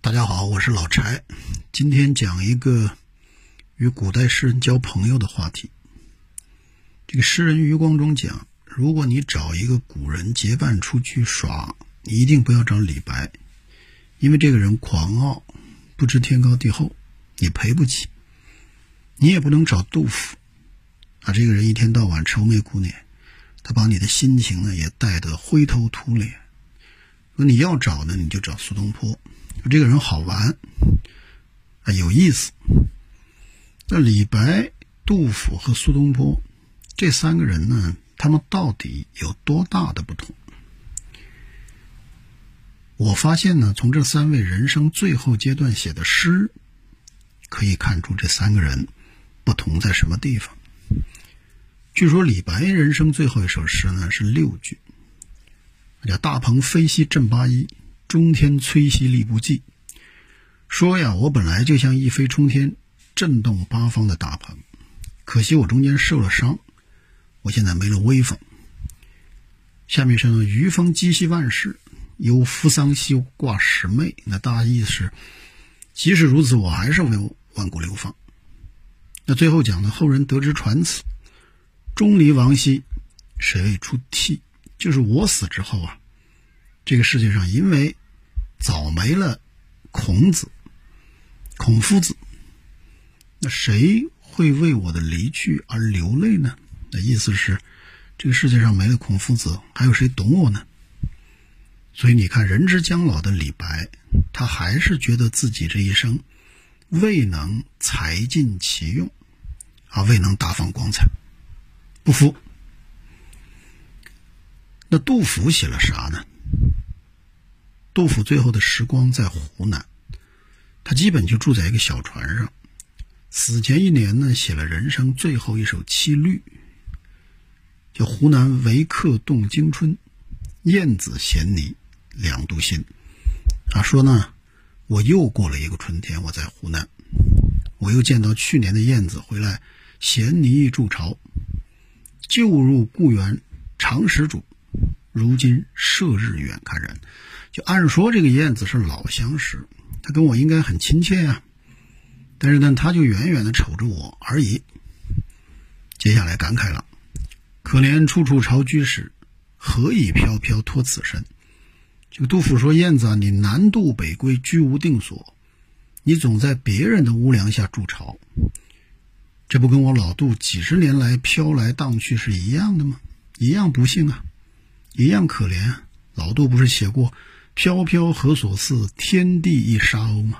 大家好，我是老柴，今天讲一个与古代诗人交朋友的话题。这个诗人余光中讲，如果你找一个古人结伴出去耍，你一定不要找李白，因为这个人狂傲，不知天高地厚，你赔不起。你也不能找杜甫，啊，这个人一天到晚愁眉苦脸，他把你的心情呢也带得灰头土脸。说你要找呢，你就找苏东坡。这个人好玩，啊，有意思。那李白、杜甫和苏东坡这三个人呢，他们到底有多大的不同？我发现呢，从这三位人生最后阶段写的诗，可以看出这三个人不同在什么地方。据说李白人生最后一首诗呢是六句，叫“大鹏飞兮振八一”。中天摧兮力不济。说呀，我本来就像一飞冲天、震动八方的大鹏，可惜我中间受了伤，我现在没了威风。下面是呢余风激兮万世，忧扶桑兮挂十妹。那大意是，即使如此，我还是为万古流芳。那最后讲的后人得知传此，钟离王兮，谁为出涕？就是我死之后啊。这个世界上，因为早没了孔子、孔夫子，那谁会为我的离去而流泪呢？那意思是，这个世界上没了孔夫子，还有谁懂我呢？所以你看，人之将老的李白，他还是觉得自己这一生未能才尽其用，啊，未能大放光彩，不服。那杜甫写了啥呢？杜甫最后的时光在湖南，他基本就住在一个小船上。死前一年呢，写了人生最后一首七律，叫“湖南维客动惊春，燕子衔泥两度新”。啊，说呢，我又过了一个春天，我在湖南，我又见到去年的燕子回来衔泥筑巢。旧入故园常食主，如今射日远看人。就按说这个燕子是老相识，他跟我应该很亲切呀，但是呢，他就远远的瞅着我而已。接下来感慨了：“可怜处处巢居时，何以飘飘托此身？”这个杜甫说：“燕子啊，你南渡北归，居无定所，你总在别人的屋梁下筑巢，这不跟我老杜几十年来飘来荡去是一样的吗？一样不幸啊，一样可怜。老杜不是写过？”飘飘何所似？天地一沙鸥吗？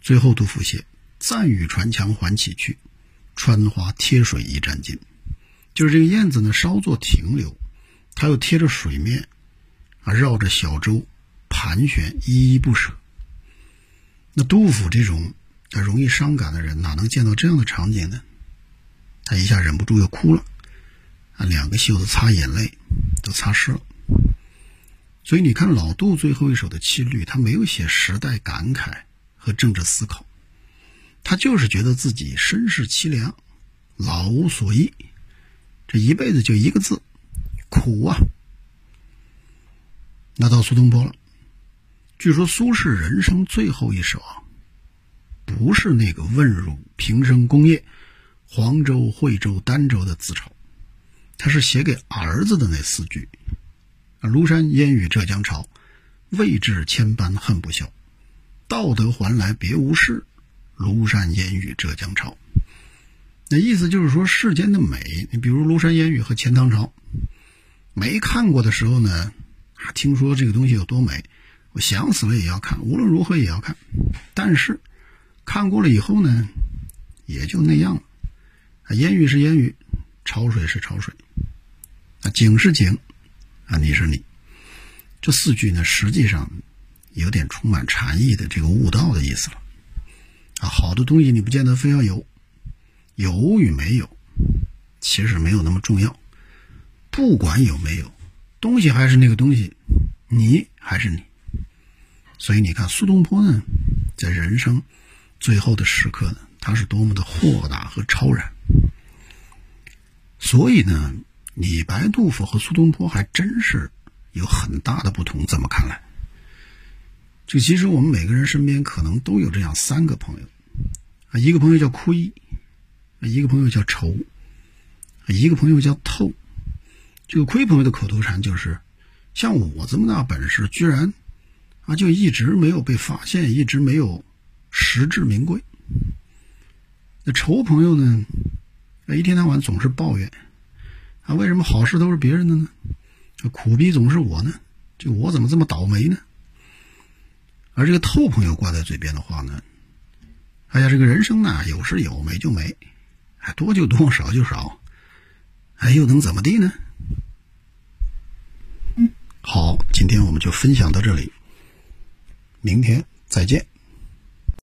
最后杜甫写：“暂与船墙还起去，穿花贴水一沾巾。”就是这个燕子呢，稍作停留，它又贴着水面，啊，绕着小舟盘旋，依依不舍。那杜甫这种啊容易伤感的人，哪能见到这样的场景呢？他一下忍不住又哭了，啊，两个袖子擦眼泪都擦湿了。所以你看，老杜最后一首的七律，他没有写时代感慨和政治思考，他就是觉得自己身世凄凉，老无所依，这一辈子就一个字，苦啊。那到苏东坡了，据说苏轼人生最后一首啊，不是那个问汝平生功业，黄州、惠州、儋州的自嘲，他是写给儿子的那四句。啊庐山烟雨浙江潮，未至千般恨不消。道德还来别无事，庐山烟雨浙江潮。那意思就是说，世间的美，你比如庐山烟雨和钱塘潮，没看过的时候呢，啊听说这个东西有多美，我想死了也要看，无论如何也要看。但是看过了以后呢，也就那样了。啊，烟雨是烟雨，潮水是潮水，啊，景是景。啊，你是你，这四句呢，实际上有点充满禅意的这个悟道的意思了。啊，好的东西你不见得非要有，有与没有，其实没有那么重要。不管有没有，东西还是那个东西，你还是你。所以你看苏东坡呢，在人生最后的时刻呢，他是多么的豁达和超然。所以呢。李白、杜甫和苏东坡还真是有很大的不同。这么看来，就其实我们每个人身边可能都有这样三个朋友啊，一个朋友叫亏，一个朋友叫愁，一个朋友叫透。这个亏朋友的口头禅就是：像我这么大本事，居然啊就一直没有被发现，一直没有实至名归。那愁朋友呢，一天到晚总是抱怨啊，为什么好事都是别人的呢？这苦逼总是我呢？就我怎么这么倒霉呢？而这个透朋友挂在嘴边的话呢，哎呀，这个人生呢，有是有，没就没，哎，多就多，少就少，哎，又能怎么地呢？好，今天我们就分享到这里，明天再见。